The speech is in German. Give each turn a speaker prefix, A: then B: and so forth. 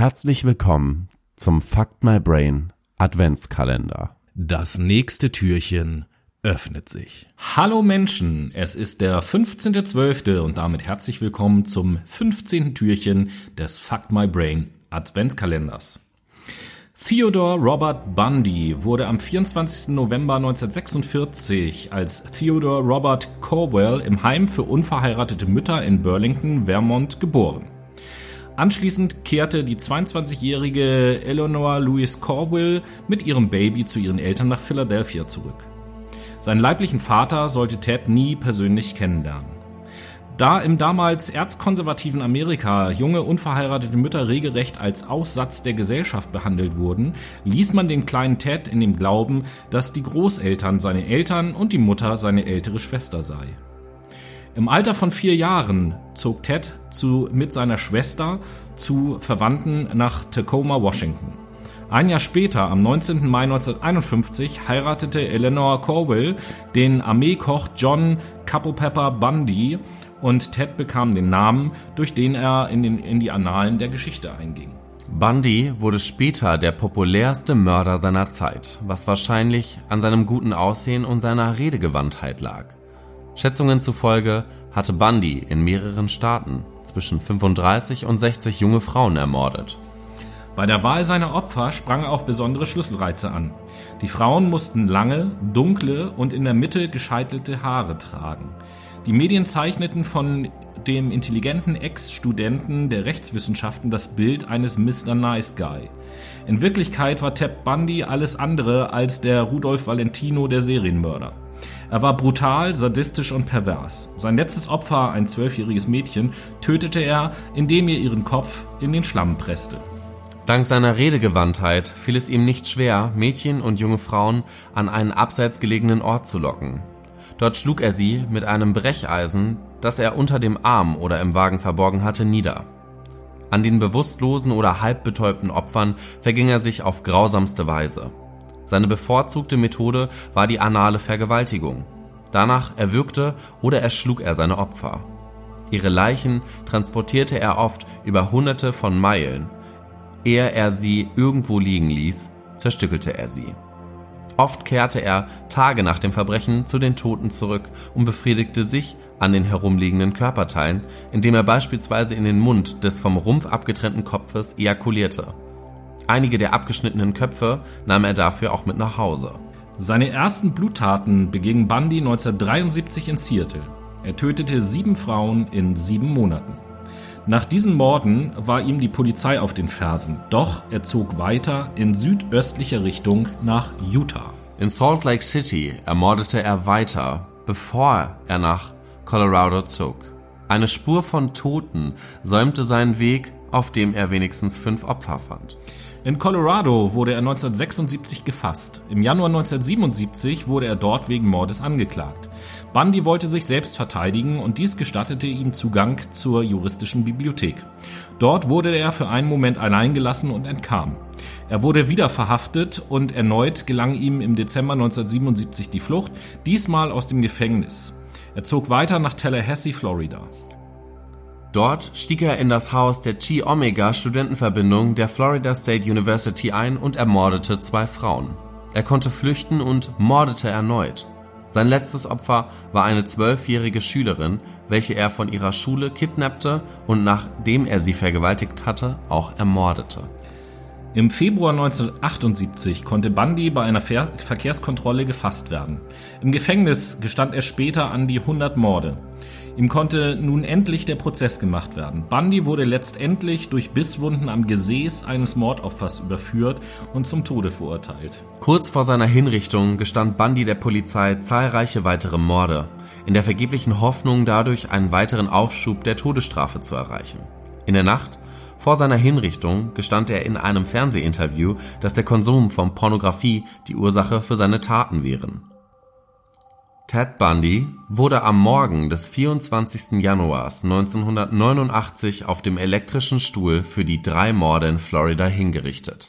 A: Herzlich willkommen zum Fuck My Brain Adventskalender.
B: Das nächste Türchen öffnet sich. Hallo Menschen, es ist der 15.12. und damit herzlich willkommen zum 15. Türchen des Fuck My Brain Adventskalenders. Theodore Robert Bundy wurde am 24. November 1946 als Theodore Robert Corwell im Heim für unverheiratete Mütter in Burlington, Vermont geboren. Anschließend kehrte die 22-jährige Eleanor Louise Corwell mit ihrem Baby zu ihren Eltern nach Philadelphia zurück. Seinen leiblichen Vater sollte Ted nie persönlich kennenlernen. Da im damals erzkonservativen Amerika junge unverheiratete Mütter regelrecht als Aussatz der Gesellschaft behandelt wurden, ließ man den kleinen Ted in dem Glauben, dass die Großeltern seine Eltern und die Mutter seine ältere Schwester sei. Im Alter von vier Jahren zog Ted zu, mit seiner Schwester zu Verwandten nach Tacoma, Washington. Ein Jahr später, am 19. Mai 1951, heiratete Eleanor Corwell den Armeekoch John Culpeper Bundy und Ted bekam den Namen, durch den er in, den, in die Annalen der Geschichte einging.
A: Bundy wurde später der populärste Mörder seiner Zeit, was wahrscheinlich an seinem guten Aussehen und seiner Redegewandtheit lag. Schätzungen zufolge hatte Bundy in mehreren Staaten zwischen 35 und 60 junge Frauen ermordet.
B: Bei der Wahl seiner Opfer sprang er auf besondere Schlüsselreize an. Die Frauen mussten lange, dunkle und in der Mitte gescheitelte Haare tragen. Die Medien zeichneten von dem intelligenten Ex-Studenten der Rechtswissenschaften das Bild eines Mr. Nice Guy. In Wirklichkeit war Ted Bundy alles andere als der Rudolf Valentino der Serienmörder. Er war brutal, sadistisch und pervers. Sein letztes Opfer, ein zwölfjähriges Mädchen, tötete er, indem er ihren Kopf in den Schlamm presste.
A: Dank seiner Redegewandtheit fiel es ihm nicht schwer, Mädchen und junge Frauen an einen abseits gelegenen Ort zu locken. Dort schlug er sie mit einem Brecheisen, das er unter dem Arm oder im Wagen verborgen hatte, nieder. An den bewusstlosen oder halbbetäubten Opfern verging er sich auf grausamste Weise. Seine bevorzugte Methode war die anale Vergewaltigung. Danach erwürgte oder erschlug er seine Opfer. Ihre Leichen transportierte er oft über hunderte von Meilen. Ehe er sie irgendwo liegen ließ, zerstückelte er sie. Oft kehrte er Tage nach dem Verbrechen zu den Toten zurück und befriedigte sich an den herumliegenden Körperteilen, indem er beispielsweise in den Mund des vom Rumpf abgetrennten Kopfes ejakulierte. Einige der abgeschnittenen Köpfe nahm er dafür auch mit nach Hause.
B: Seine ersten Bluttaten beging Bundy 1973 in Seattle. Er tötete sieben Frauen in sieben Monaten. Nach diesen Morden war ihm die Polizei auf den Fersen, doch er zog weiter in südöstlicher Richtung nach Utah.
A: In Salt Lake City ermordete er weiter, bevor er nach Colorado zog. Eine Spur von Toten säumte seinen Weg, auf dem er wenigstens fünf Opfer fand.
B: In Colorado wurde er 1976 gefasst. Im Januar 1977 wurde er dort wegen Mordes angeklagt. Bundy wollte sich selbst verteidigen und dies gestattete ihm Zugang zur juristischen Bibliothek. Dort wurde er für einen Moment allein gelassen und entkam. Er wurde wieder verhaftet und erneut gelang ihm im Dezember 1977 die Flucht, diesmal aus dem Gefängnis. Er zog weiter nach Tallahassee, Florida.
A: Dort stieg er in das Haus der Chi Omega Studentenverbindung der Florida State University ein und ermordete zwei Frauen. Er konnte flüchten und mordete erneut. Sein letztes Opfer war eine zwölfjährige Schülerin, welche er von ihrer Schule kidnappte und nachdem er sie vergewaltigt hatte, auch ermordete.
B: Im Februar 1978 konnte Bundy bei einer Ver Verkehrskontrolle gefasst werden. Im Gefängnis gestand er später an die 100 Morde. Ihm konnte nun endlich der Prozess gemacht werden. Bundy wurde letztendlich durch Bisswunden am Gesäß eines Mordopfers überführt und zum Tode verurteilt.
A: Kurz vor seiner Hinrichtung gestand Bundy der Polizei zahlreiche weitere Morde, in der vergeblichen Hoffnung dadurch einen weiteren Aufschub der Todesstrafe zu erreichen. In der Nacht vor seiner Hinrichtung gestand er in einem Fernsehinterview, dass der Konsum von Pornografie die Ursache für seine Taten wären. Ted Bundy wurde am Morgen des 24. Januars 1989 auf dem elektrischen Stuhl für die drei Morde in Florida hingerichtet